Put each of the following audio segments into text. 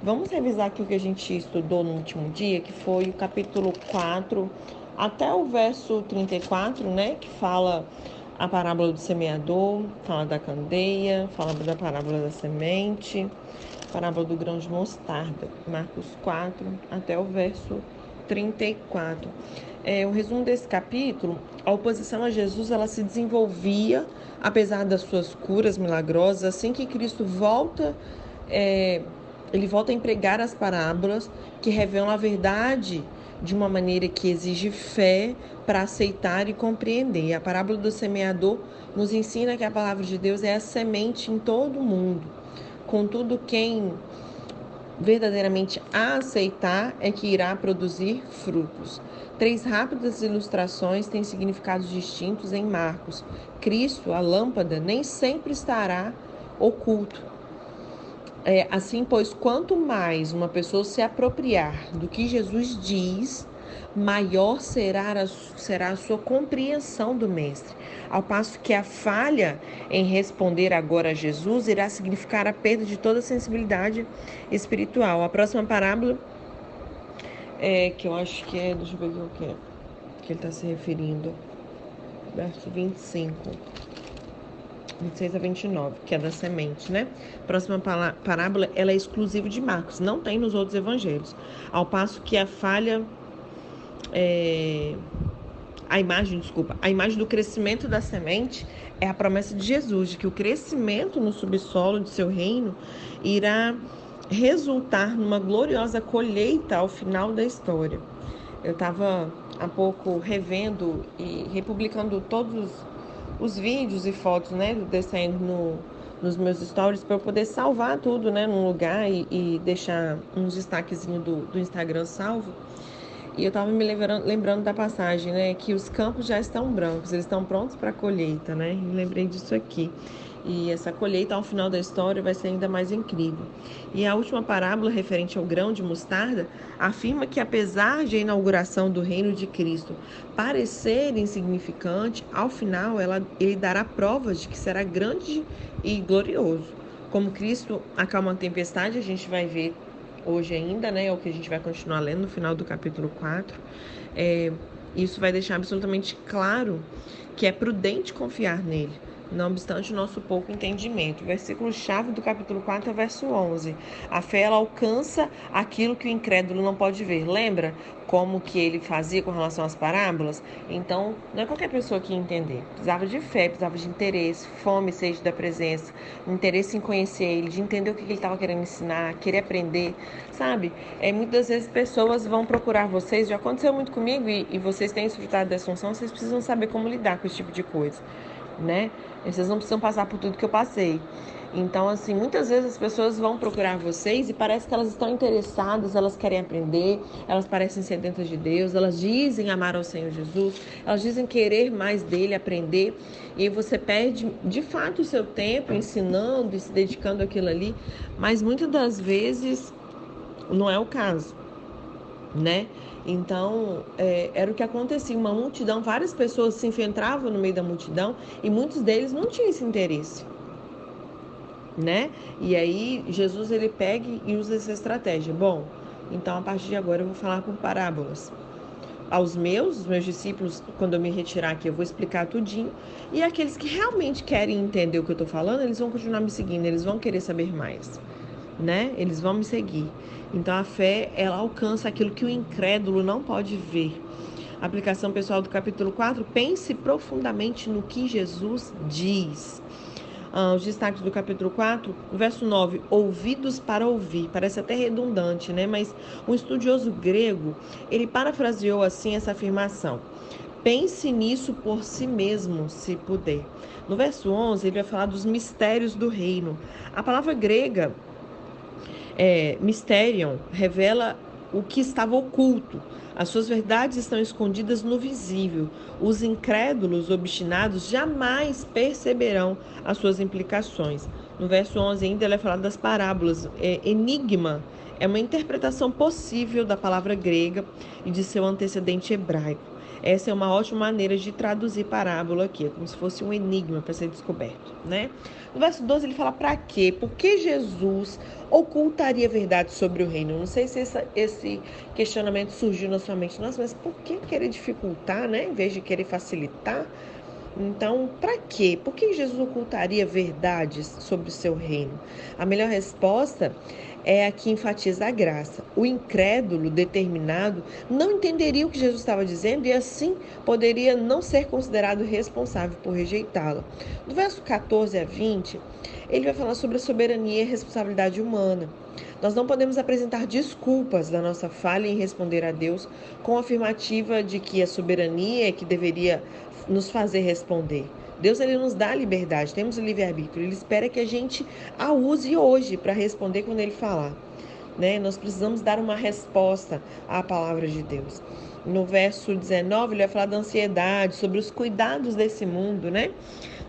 Vamos revisar aqui o que a gente estudou no último dia, que foi o capítulo 4 até o verso 34, né? Que fala a parábola do semeador, fala da candeia, fala da parábola da semente, parábola do grão de mostarda, Marcos 4 até o verso 34. É, o resumo desse capítulo, a oposição a Jesus ela se desenvolvia apesar das suas curas milagrosas, assim que Cristo volta, é, ele volta a empregar as parábolas que revelam a verdade de uma maneira que exige fé para aceitar e compreender. A parábola do semeador nos ensina que a palavra de Deus é a semente em todo o mundo. Contudo, quem verdadeiramente a aceitar é que irá produzir frutos. Três rápidas ilustrações têm significados distintos em Marcos. Cristo, a lâmpada, nem sempre estará oculto. É, assim, pois, quanto mais uma pessoa se apropriar do que Jesus diz, maior será a, será a sua compreensão do Mestre. Ao passo que a falha em responder agora a Jesus irá significar a perda de toda a sensibilidade espiritual. A próxima parábola, é, que eu acho que é, deixa eu ver o que é, que ele está se referindo, verso 25. 26 a 29, que é da semente, né? Próxima parábola, ela é exclusiva de Marcos, não tem nos outros evangelhos. Ao passo que a falha é, a imagem, desculpa, a imagem do crescimento da semente é a promessa de Jesus, de que o crescimento no subsolo de seu reino irá resultar numa gloriosa colheita ao final da história. Eu estava há pouco revendo e republicando todos os vídeos e fotos, né, descendo no, nos meus stories para eu poder salvar tudo, né, num lugar e, e deixar uns destaquezinhos do, do Instagram salvo. E eu estava me lembrando, lembrando, da passagem, né? Que os campos já estão brancos, eles estão prontos para colheita, né? E lembrei disso aqui. E essa colheita ao final da história vai ser ainda mais incrível. E a última parábola referente ao grão de mostarda afirma que apesar de a inauguração do reino de Cristo parecer insignificante, ao final ela, ele dará provas de que será grande e glorioso. Como Cristo acalma a tempestade, a gente vai ver hoje ainda, né? É o que a gente vai continuar lendo no final do capítulo 4. É, isso vai deixar absolutamente claro que é prudente confiar nele, não obstante o nosso pouco entendimento. O versículo chave do capítulo 4 é verso 11. A fé ela alcança aquilo que o incrédulo não pode ver. Lembra como que ele fazia com relação às parábolas? Então, não é qualquer pessoa que ia entender. Precisava de fé, precisava de interesse, fome, sede da presença, interesse em conhecer ele, de entender o que ele estava querendo ensinar, querer aprender, sabe? É, muitas vezes pessoas vão procurar vocês, já aconteceu muito comigo e, e vocês têm desfrutado dessa função, vocês precisam saber como lidar com esse tipo de coisa né? Vocês não precisam passar por tudo que eu passei. Então, assim, muitas vezes as pessoas vão procurar vocês e parece que elas estão interessadas, elas querem aprender, elas parecem sedentas de Deus, elas dizem amar ao Senhor Jesus, elas dizem querer mais dele, aprender, e você perde de fato o seu tempo ensinando e se dedicando àquilo ali, mas muitas das vezes não é o caso, né? Então, é, era o que acontecia, uma multidão, várias pessoas se infiltravam no meio da multidão e muitos deles não tinham esse interesse, né? E aí Jesus ele pega e usa essa estratégia. Bom, então a partir de agora eu vou falar por parábolas. Aos meus, os meus discípulos, quando eu me retirar aqui, eu vou explicar tudinho. E aqueles que realmente querem entender o que eu estou falando, eles vão continuar me seguindo, eles vão querer saber mais né? Eles vão me seguir. Então a fé, ela alcança aquilo que o incrédulo não pode ver. Aplicação pessoal do capítulo 4, pense profundamente no que Jesus diz. Ah, os destaques do capítulo 4, verso 9, ouvidos para ouvir. Parece até redundante, né? Mas um estudioso grego, ele parafraseou assim essa afirmação. Pense nisso por si mesmo, se puder. No verso 11, ele vai falar dos mistérios do reino. A palavra grega é, Mysterion revela o que estava oculto. As suas verdades estão escondidas no visível. Os incrédulos obstinados jamais perceberão as suas implicações. No verso 11 ainda é falado das parábolas. É, enigma é uma interpretação possível da palavra grega e de seu antecedente hebraico. Essa é uma ótima maneira de traduzir parábola aqui, é como se fosse um enigma para ser descoberto, né? No verso 12 ele fala para quê? Por que Jesus ocultaria verdade sobre o reino? Não sei se essa, esse questionamento surgiu na sua mente, nossa, mas por que querer dificultar, né? Em vez de querer facilitar? Então, para quê? Por que Jesus ocultaria verdades sobre o seu reino? A melhor resposta é a que enfatiza a graça. O incrédulo determinado não entenderia o que Jesus estava dizendo e assim poderia não ser considerado responsável por rejeitá-la. No verso 14 a 20, ele vai falar sobre a soberania e a responsabilidade humana. Nós não podemos apresentar desculpas da nossa falha em responder a Deus com a afirmativa de que a soberania é que deveria nos fazer responder. Deus ele nos dá a liberdade, temos o livre-arbítrio. Ele espera que a gente a use hoje para responder quando ele falar. Né? Nós precisamos dar uma resposta à palavra de Deus. No verso 19, ele vai falar da ansiedade, sobre os cuidados desse mundo, né?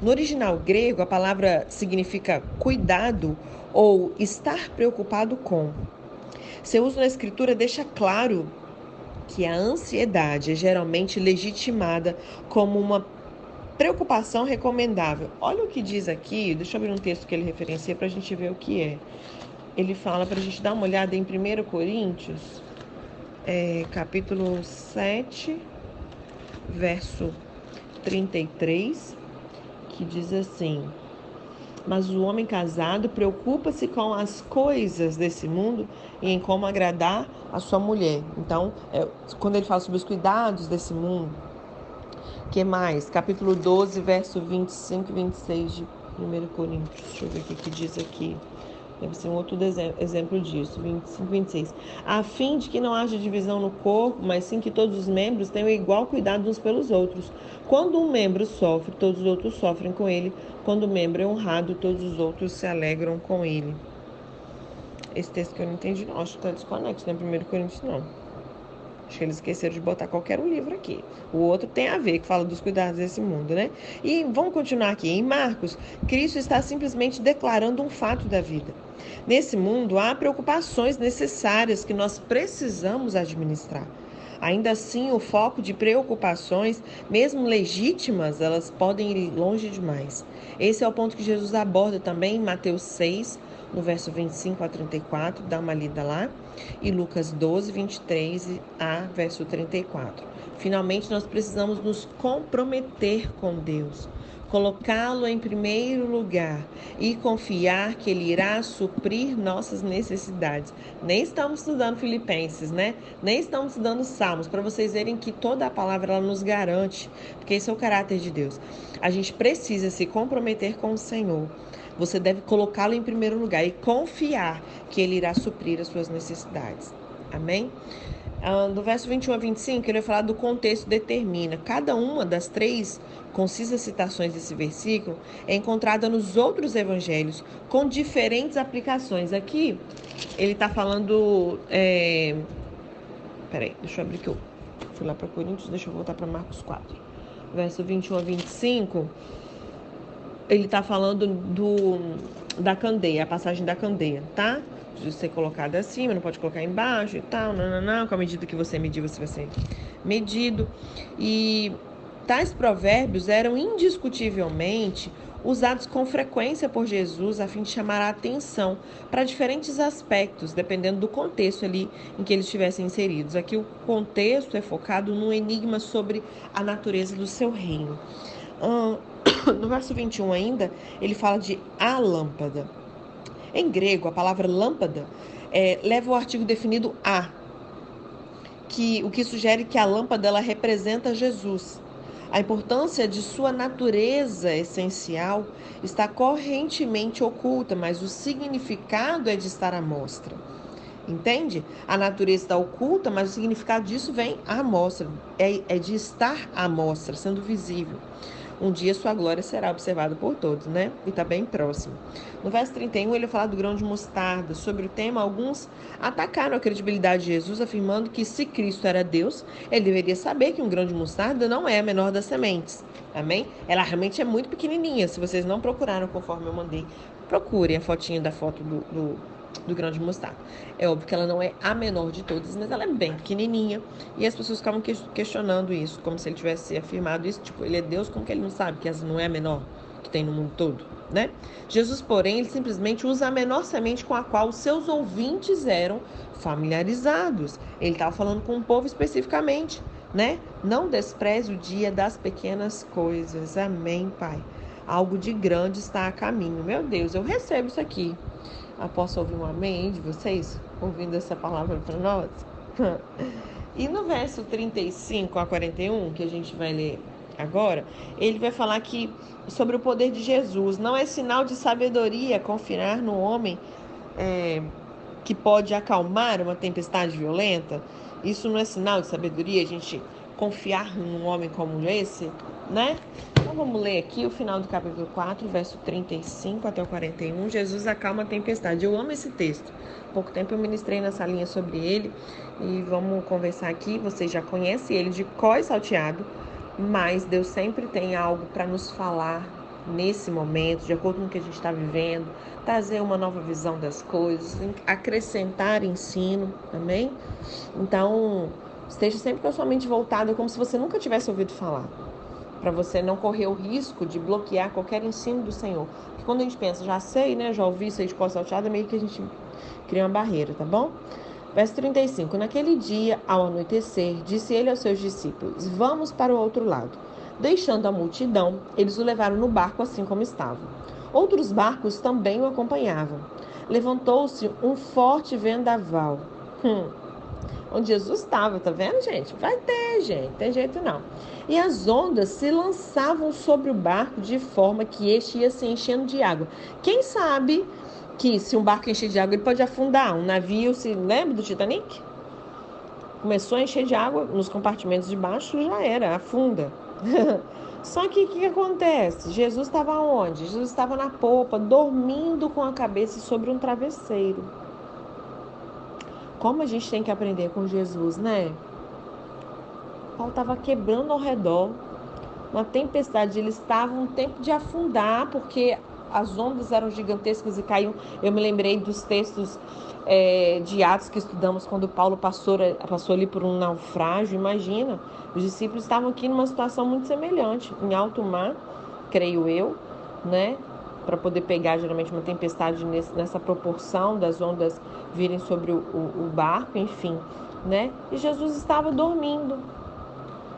No original grego, a palavra significa cuidado ou estar preocupado com. Seu uso na escritura deixa claro que a ansiedade é geralmente legitimada como uma preocupação recomendável. Olha o que diz aqui, deixa eu abrir um texto que ele referencia para a gente ver o que é. Ele fala para a gente dar uma olhada em 1 Coríntios, é, capítulo 7, verso 33, que diz assim: Mas o homem casado preocupa-se com as coisas desse mundo e em como agradar a sua mulher. Então, é, quando ele fala sobre os cuidados desse mundo, que mais? Capítulo 12, verso 25 e 26 de 1 Coríntios. Deixa eu ver o que, que diz aqui. Deve ser um outro exemplo disso, 25 e 26. A fim de que não haja divisão no corpo, mas sim que todos os membros tenham igual cuidado uns pelos outros. Quando um membro sofre, todos os outros sofrem com ele. Quando o membro é honrado, todos os outros se alegram com ele. Esse texto que eu não entendi, não. Acho que está desconexo, não é 1 Coríntios, não. Acho que eles esqueceram de botar qualquer um livro aqui. O outro tem a ver, que fala dos cuidados desse mundo, né? E vamos continuar aqui. Em Marcos, Cristo está simplesmente declarando um fato da vida. Nesse mundo há preocupações necessárias que nós precisamos administrar. Ainda assim, o foco de preocupações, mesmo legítimas, elas podem ir longe demais. Esse é o ponto que Jesus aborda também em Mateus 6, no verso 25 a 34, dá uma lida lá, e Lucas 12, 23 a verso 34. Finalmente, nós precisamos nos comprometer com Deus, colocá-lo em primeiro lugar e confiar que Ele irá suprir nossas necessidades. Nem estamos estudando Filipenses, né? Nem estamos estudando Salmos, para vocês verem que toda a palavra ela nos garante, porque esse é o caráter de Deus. A gente precisa se comprometer com o Senhor você deve colocá-lo em primeiro lugar e confiar que ele irá suprir as suas necessidades. Amém? Do verso 21 a 25, ele vai falar do contexto determina. Cada uma das três concisas citações desse versículo é encontrada nos outros evangelhos com diferentes aplicações. Aqui, ele está falando. É... Peraí, deixa eu abrir que eu fui lá para Coríntios, deixa eu voltar para Marcos 4. Verso 21 a 25 ele está falando do, da candeia, a passagem da candeia, tá? De ser colocada acima, não pode colocar embaixo e tal, não, não, não. Com a medida que você medir, você vai ser medido. E tais provérbios eram indiscutivelmente usados com frequência por Jesus a fim de chamar a atenção para diferentes aspectos, dependendo do contexto ali em que eles estivessem inseridos. Aqui o contexto é focado no enigma sobre a natureza do seu reino. no verso 21 ainda, ele fala de a lâmpada. Em grego, a palavra lâmpada é, leva o artigo definido a, que, o que sugere que a lâmpada ela representa Jesus. A importância de sua natureza essencial está correntemente oculta, mas o significado é de estar à mostra. Entende? A natureza está oculta, mas o significado disso vem à mostra, é, é de estar à mostra, sendo visível um dia sua glória será observada por todos, né? E está bem próximo. No verso 31, ele fala do grão de mostarda. Sobre o tema, alguns atacaram a credibilidade de Jesus, afirmando que se Cristo era Deus, ele deveria saber que um grão de mostarda não é a menor das sementes. Amém? Ela realmente é muito pequenininha. Se vocês não procuraram conforme eu mandei, procurem a fotinha da foto do, do do grão de mostarda. É óbvio que ela não é a menor de todas, mas ela é bem pequenininha. E as pessoas ficavam questionando isso, como se ele tivesse afirmado isso. Tipo, ele é Deus, como que ele não sabe que essa não é a menor que tem no mundo todo, né? Jesus, porém, ele simplesmente usa a menor semente com a qual os seus ouvintes eram familiarizados. Ele estava falando com um povo especificamente, né? Não despreze o dia das pequenas coisas. Amém, Pai. Algo de grande está a caminho. Meu Deus, eu recebo isso aqui. Ah, posso ouvir um amém de vocês ouvindo essa palavra para nós? e no verso 35 a 41, que a gente vai ler agora, ele vai falar que sobre o poder de Jesus. Não é sinal de sabedoria confiar no homem é, que pode acalmar uma tempestade violenta. Isso não é sinal de sabedoria, a gente confiar num homem como esse, né? Então vamos ler aqui o final do capítulo 4, verso 35 até o 41. Jesus acalma a tempestade. Eu amo esse texto. Pouco tempo eu ministrei nessa linha sobre ele e vamos conversar aqui. Vocês já conhecem ele de cós salteado, mas Deus sempre tem algo para nos falar nesse momento, de acordo com o que a gente está vivendo, trazer uma nova visão das coisas, acrescentar ensino, amém? Então, esteja sempre com a sua mente voltada, como se você nunca tivesse ouvido falar para você não correr o risco de bloquear qualquer ensino do Senhor. Porque quando a gente pensa, já sei, né, já ouvi aí de cor salteada, meio que a gente cria uma barreira, tá bom? Verso 35: Naquele dia, ao anoitecer, disse ele aos seus discípulos: Vamos para o outro lado. Deixando a multidão, eles o levaram no barco assim como estava. Outros barcos também o acompanhavam. Levantou-se um forte vendaval. Hum, onde Jesus estava, tá vendo, gente? Vai ter, gente, tem jeito não. E as ondas se lançavam sobre o barco de forma que este ia se enchendo de água. Quem sabe que se um barco encher de água, ele pode afundar? Um navio, se lembra do Titanic? Começou a encher de água nos compartimentos de baixo, já era, afunda. Só que o que, que, acontece? Jesus estava onde? Jesus estava na popa, dormindo com a cabeça sobre um travesseiro. Como a gente tem que aprender com Jesus, né? Paulo estava quebrando ao redor, uma tempestade. Eles estavam um tempo de afundar, porque as ondas eram gigantescas e caíam. Eu me lembrei dos textos é, de Atos que estudamos quando Paulo passou, passou ali por um naufrágio. Imagina, os discípulos estavam aqui numa situação muito semelhante, em alto mar, creio eu, né? Para poder pegar geralmente uma tempestade nesse, nessa proporção das ondas virem sobre o, o, o barco, enfim, né? E Jesus estava dormindo.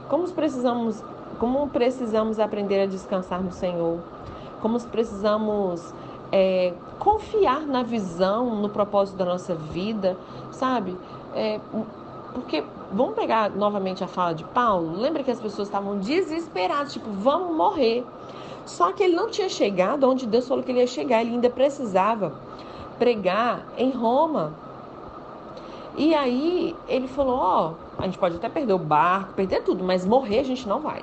Como precisamos, como precisamos aprender a descansar no Senhor? Como precisamos é, confiar na visão, no propósito da nossa vida, sabe? É, porque vamos pegar novamente a fala de Paulo. Lembra que as pessoas estavam desesperadas, tipo, vamos morrer. Só que ele não tinha chegado onde Deus falou que ele ia chegar, ele ainda precisava pregar em Roma. E aí ele falou: Ó, oh, a gente pode até perder o barco, perder tudo, mas morrer a gente não vai.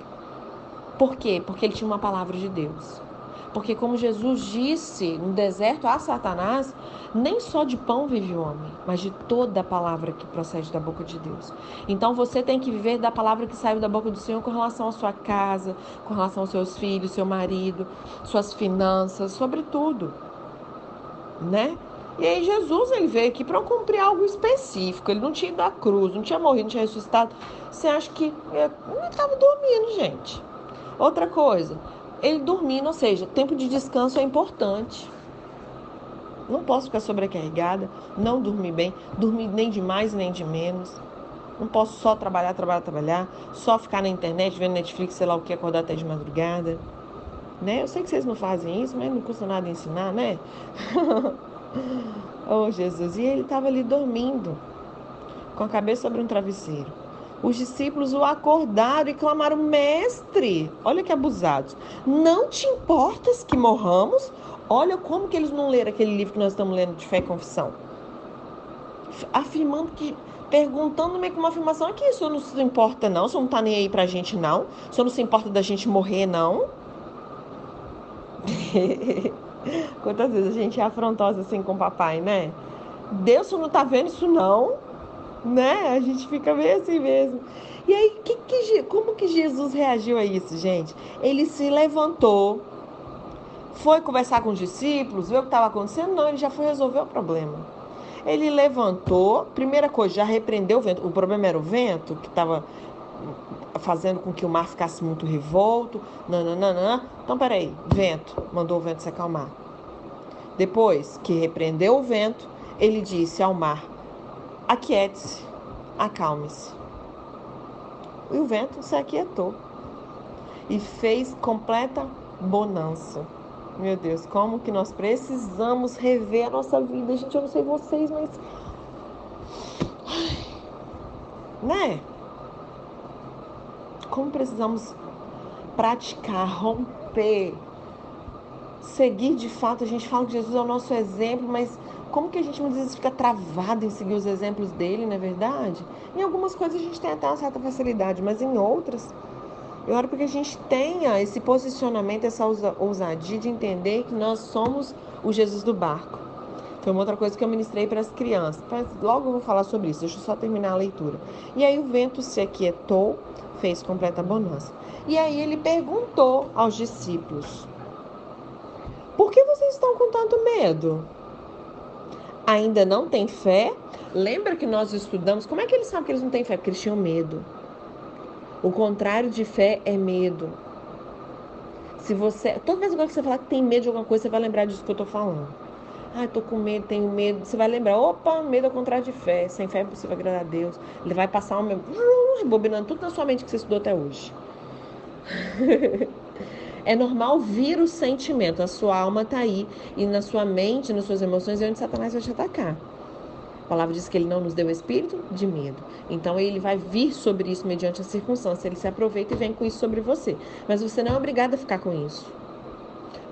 Por quê? Porque ele tinha uma palavra de Deus. Porque, como Jesus disse no deserto a Satanás, nem só de pão vive o homem, mas de toda a palavra que procede da boca de Deus. Então, você tem que viver da palavra que saiu da boca do Senhor com relação à sua casa, com relação aos seus filhos, seu marido, suas finanças, sobretudo. Né? E aí Jesus ele veio aqui para cumprir algo específico. Ele não tinha ido à cruz, não tinha morrido, não tinha ressuscitado. Você acha que ele estava dormindo, gente? Outra coisa, ele dormindo, ou seja, tempo de descanso é importante. Não posso ficar sobrecarregada, não dormir bem, dormir nem de mais nem de menos. Não posso só trabalhar, trabalhar, trabalhar, só ficar na internet, vendo Netflix, sei lá o que, acordar até de madrugada. Né? Eu sei que vocês não fazem isso, mas não custa nada ensinar, né? oh, Jesus. E ele estava ali dormindo, com a cabeça sobre um travesseiro. Os discípulos o acordaram e clamaram: Mestre, olha que abusados, não te importas que morramos? Olha como que eles não leram aquele livro que nós estamos lendo de fé e confissão. Afirmando que, perguntando meio que uma afirmação, que isso não se importa não, isso não tá nem aí pra gente não, isso não se importa da gente morrer não. Quantas vezes a gente é afrontosa assim com o papai, né? Deus não tá vendo isso não né? A gente fica meio assim mesmo. E aí, que, que, como que Jesus reagiu a isso, gente? Ele se levantou, foi conversar com os discípulos, ver o que estava acontecendo? Não, ele já foi resolver o problema. Ele levantou, primeira coisa, já repreendeu o vento. O problema era o vento, que estava fazendo com que o mar ficasse muito revolto. Nananana. Então, peraí, vento, mandou o vento se acalmar. Depois que repreendeu o vento, ele disse ao mar: Aquiete-se, acalme-se. E o vento se aquietou e fez completa bonança. Meu Deus, como que nós precisamos rever a nossa vida. Gente, eu não sei vocês, mas. Né? Como precisamos praticar, romper, seguir de fato. A gente fala que Jesus é o nosso exemplo, mas como que a gente muitas vezes fica travado em seguir os exemplos dele, não é verdade? Em algumas coisas a gente tem até uma certa facilidade, mas em outras eu oro porque a gente tenha esse posicionamento, essa ousadia de entender que nós somos o Jesus do barco. Foi uma outra coisa que eu ministrei para as crianças. Mas logo eu vou falar sobre isso, deixa eu só terminar a leitura. E aí o vento se aquietou, fez completa bonança. E aí ele perguntou aos discípulos: Por que vocês estão com tanto medo? Ainda não tem fé? Lembra que nós estudamos? Como é que eles sabem que eles não têm fé? Porque eles tinham medo. O contrário de fé é medo. Se você, toda vez que você falar que tem medo de alguma coisa, você vai lembrar disso que eu estou falando. Ah, estou com medo, tenho medo. Você vai lembrar, opa, medo é o contrário de fé. Sem fé é possível agradar a Deus. Ele vai passar o meu, rebobinando tudo na sua mente que você estudou até hoje. é normal vir o sentimento. A sua alma está aí. E na sua mente, nas suas emoções, é onde Satanás vai te atacar. A palavra diz que ele não nos deu espírito de medo. Então ele vai vir sobre isso mediante a circunstância. Ele se aproveita e vem com isso sobre você. Mas você não é obrigado a ficar com isso.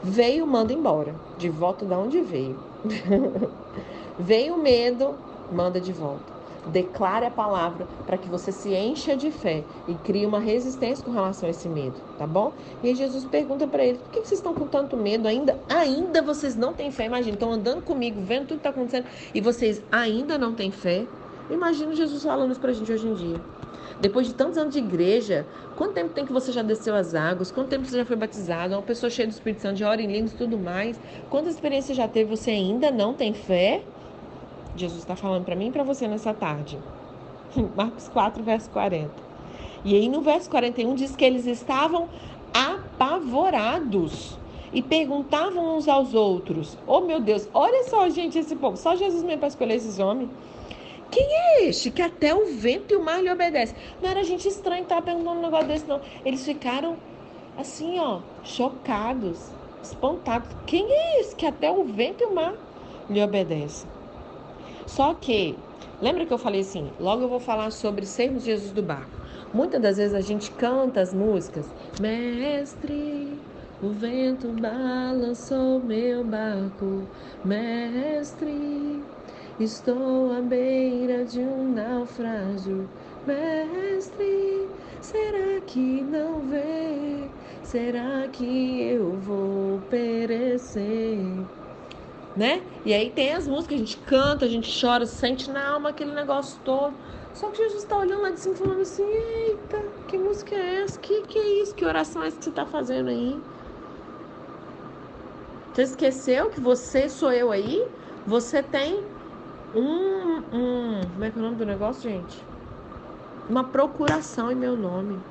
Veio, manda embora. De volta da onde veio. veio o medo, manda de volta declare a palavra para que você se encha de fé e crie uma resistência com relação a esse medo, tá bom? E Jesus pergunta para eles: por que vocês estão com tanto medo ainda? Ainda vocês não têm fé? Imagina, estão andando comigo, vendo tudo que está acontecendo e vocês ainda não têm fé? Imagina Jesus falando isso para a gente hoje em dia. Depois de tantos anos de igreja, quanto tempo tem que você já desceu as águas? Quanto tempo você já foi batizado? Uma pessoa cheia do Espírito Santo, de hora em línguas e tudo mais. Quanta experiência já teve? Você ainda não tem fé? Jesus está falando para mim e para você nessa tarde. Marcos 4, verso 40. E aí no verso 41 diz que eles estavam apavorados e perguntavam uns aos outros: Oh meu Deus, olha só, gente, esse povo, só Jesus mesmo para escolher esses homens. Quem é este que até o vento e o mar lhe obedecem? Não era gente estranha estar perguntando um negócio desse, não. Eles ficaram assim, ó, chocados, espantados. Quem é esse que até o vento e o mar lhe obedecem? Só que, lembra que eu falei assim? Logo eu vou falar sobre sermos Jesus do barco. Muitas das vezes a gente canta as músicas, Mestre, o vento balançou meu barco, Mestre, estou à beira de um naufrágio, Mestre, será que não vê? Será que eu vou perecer? Né? E aí tem as músicas, a gente canta, a gente chora, sente na alma aquele negócio todo. Só que Jesus está olhando lá de cima falando assim: Eita, que música é essa? Que que é isso? Que oração é essa que você está fazendo aí? Você esqueceu que você sou eu aí? Você tem um, um. Como é que é o nome do negócio, gente? Uma procuração em meu nome.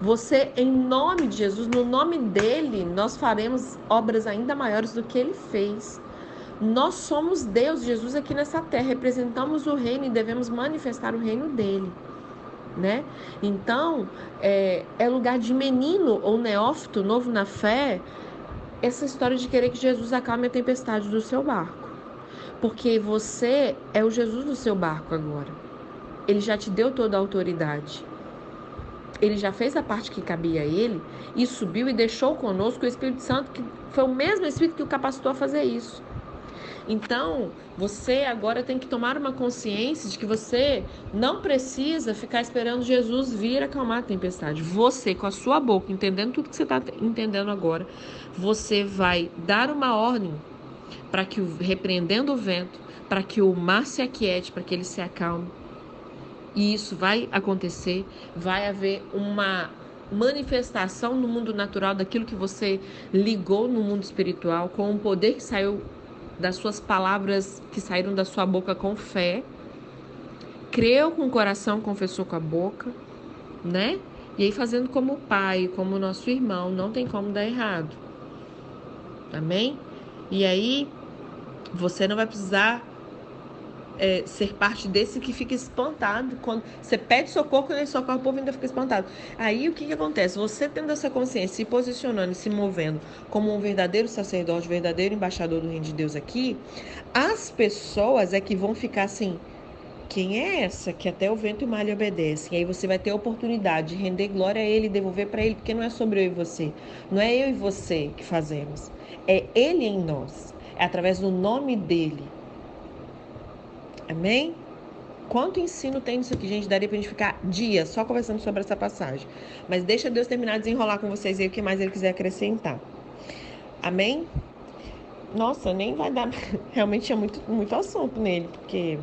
Você, em nome de Jesus, no nome dele, nós faremos obras ainda maiores do que ele fez. Nós somos Deus, Jesus aqui nessa terra, representamos o reino e devemos manifestar o reino dele. Né? Então, é, é lugar de menino ou neófito, novo na fé, essa história de querer que Jesus acalme a tempestade do seu barco. Porque você é o Jesus do seu barco agora. Ele já te deu toda a autoridade ele já fez a parte que cabia a ele e subiu e deixou conosco o Espírito Santo, que foi o mesmo Espírito que o capacitou a fazer isso. Então, você agora tem que tomar uma consciência de que você não precisa ficar esperando Jesus vir acalmar a tempestade. Você, com a sua boca, entendendo tudo que você está entendendo agora, você vai dar uma ordem para que, repreendendo o vento, para que o mar se aquiete, para que ele se acalme e isso vai acontecer, vai haver uma manifestação no mundo natural daquilo que você ligou no mundo espiritual com um poder que saiu das suas palavras que saíram da sua boca com fé, creu com o coração, confessou com a boca, né? E aí fazendo como o pai, como nosso irmão, não tem como dar errado. Amém? E aí você não vai precisar é, ser parte desse que fica espantado. Quando você pede socorro, quando ele socorre, o povo ainda fica espantado. Aí o que, que acontece? Você tendo essa consciência, se posicionando e se movendo como um verdadeiro sacerdote, verdadeiro embaixador do reino de Deus aqui, as pessoas é que vão ficar assim. Quem é essa que até o vento e o mar lhe obedecem? E aí você vai ter a oportunidade de render glória a Ele devolver para Ele, porque não é sobre eu e você. Não é eu e você que fazemos. É Ele em nós. É através do nome dele Amém? Quanto ensino tem nisso aqui, gente? Daria pra gente ficar dias só conversando sobre essa passagem. Mas deixa Deus terminar de desenrolar com vocês aí o que mais ele quiser acrescentar. Amém? Nossa, nem vai dar. Realmente tinha muito, muito assunto nele, porque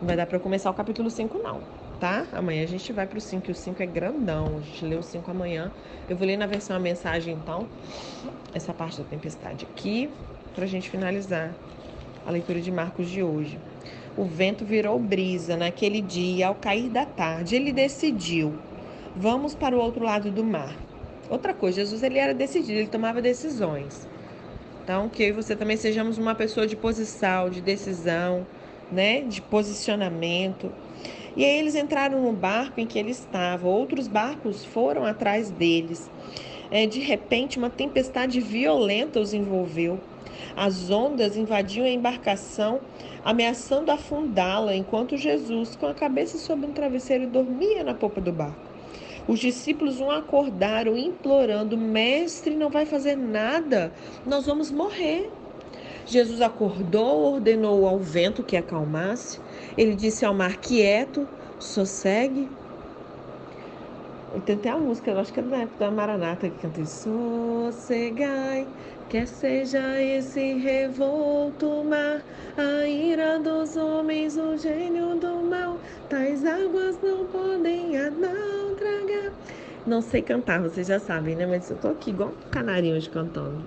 não vai dar para começar o capítulo 5, não. Tá? Amanhã a gente vai pro 5, e o 5 é grandão. A gente lê o 5 amanhã. Eu vou ler na versão a mensagem, então, essa parte da tempestade aqui, pra gente finalizar a leitura de Marcos de hoje o vento virou brisa naquele dia, ao cair da tarde. Ele decidiu: vamos para o outro lado do mar. Outra coisa, Jesus ele era decidido, ele tomava decisões. Então, que você também sejamos uma pessoa de posição, de decisão, né, de posicionamento. E aí eles entraram no barco em que ele estava. Outros barcos foram atrás deles. É, de repente, uma tempestade violenta os envolveu. As ondas invadiam a embarcação, ameaçando afundá-la, enquanto Jesus, com a cabeça sobre um travesseiro, dormia na popa do barco. Os discípulos um acordaram, implorando: Mestre, não vai fazer nada, nós vamos morrer. Jesus acordou, ordenou ao vento que acalmasse. Ele disse ao mar: Quieto, sossegue. Tem até a música, eu acho que é da época da Maranata que canta Sossegai, Quer seja esse revolto mar, a ira dos homens, o gênio do mal, tais águas não podem a não tragar. Não sei cantar, vocês já sabem, né? Mas eu tô aqui igual um canarinho hoje cantando.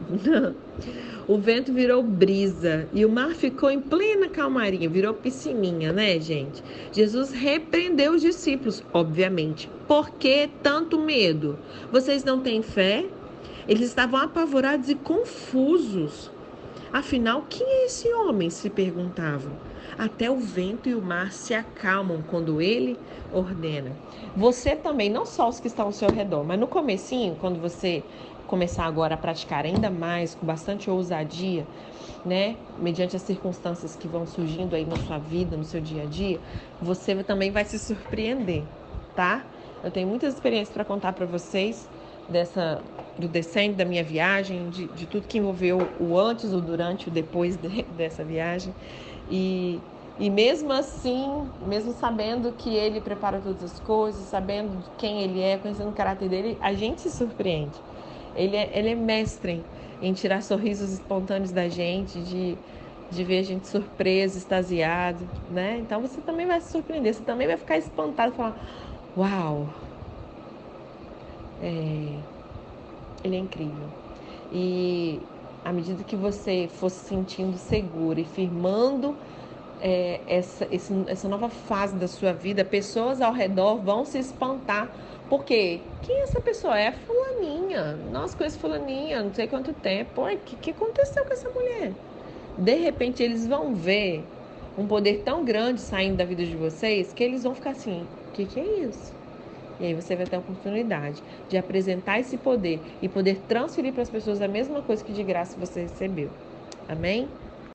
o vento virou brisa e o mar ficou em plena calmaria, virou piscininha, né, gente? Jesus repreendeu os discípulos, obviamente. Por que tanto medo? Vocês não têm fé? Eles estavam apavorados e confusos. Afinal, quem é esse homem? se perguntavam. Até o vento e o mar se acalmam quando ele ordena. Você também, não só os que estão ao seu redor, mas no comecinho, quando você começar agora a praticar ainda mais, com bastante ousadia, né, mediante as circunstâncias que vão surgindo aí na sua vida, no seu dia a dia, você também vai se surpreender, tá? Eu tenho muitas experiências para contar para vocês dessa do descendo da minha viagem, de, de, tudo que envolveu o antes, o durante, o depois de, dessa viagem. E, e mesmo assim, mesmo sabendo que ele prepara todas as coisas, sabendo quem ele é, conhecendo o caráter dele, a gente se surpreende. Ele é, ele é mestre em tirar sorrisos espontâneos da gente, de, de ver a gente surpreso, extasiado, né? Então você também vai se surpreender, você também vai ficar espantado falar: Uau! É, ele é incrível. E à medida que você for se sentindo seguro e firmando é, essa, esse, essa nova fase da sua vida, pessoas ao redor vão se espantar. Porque quem é essa pessoa? É fulaninha. Nossa, conheço fulaninha, não sei quanto tempo. O que, que aconteceu com essa mulher? De repente eles vão ver um poder tão grande saindo da vida de vocês que eles vão ficar assim: o que, que é isso? E aí você vai ter a oportunidade de apresentar esse poder e poder transferir para as pessoas a mesma coisa que de graça você recebeu. Amém?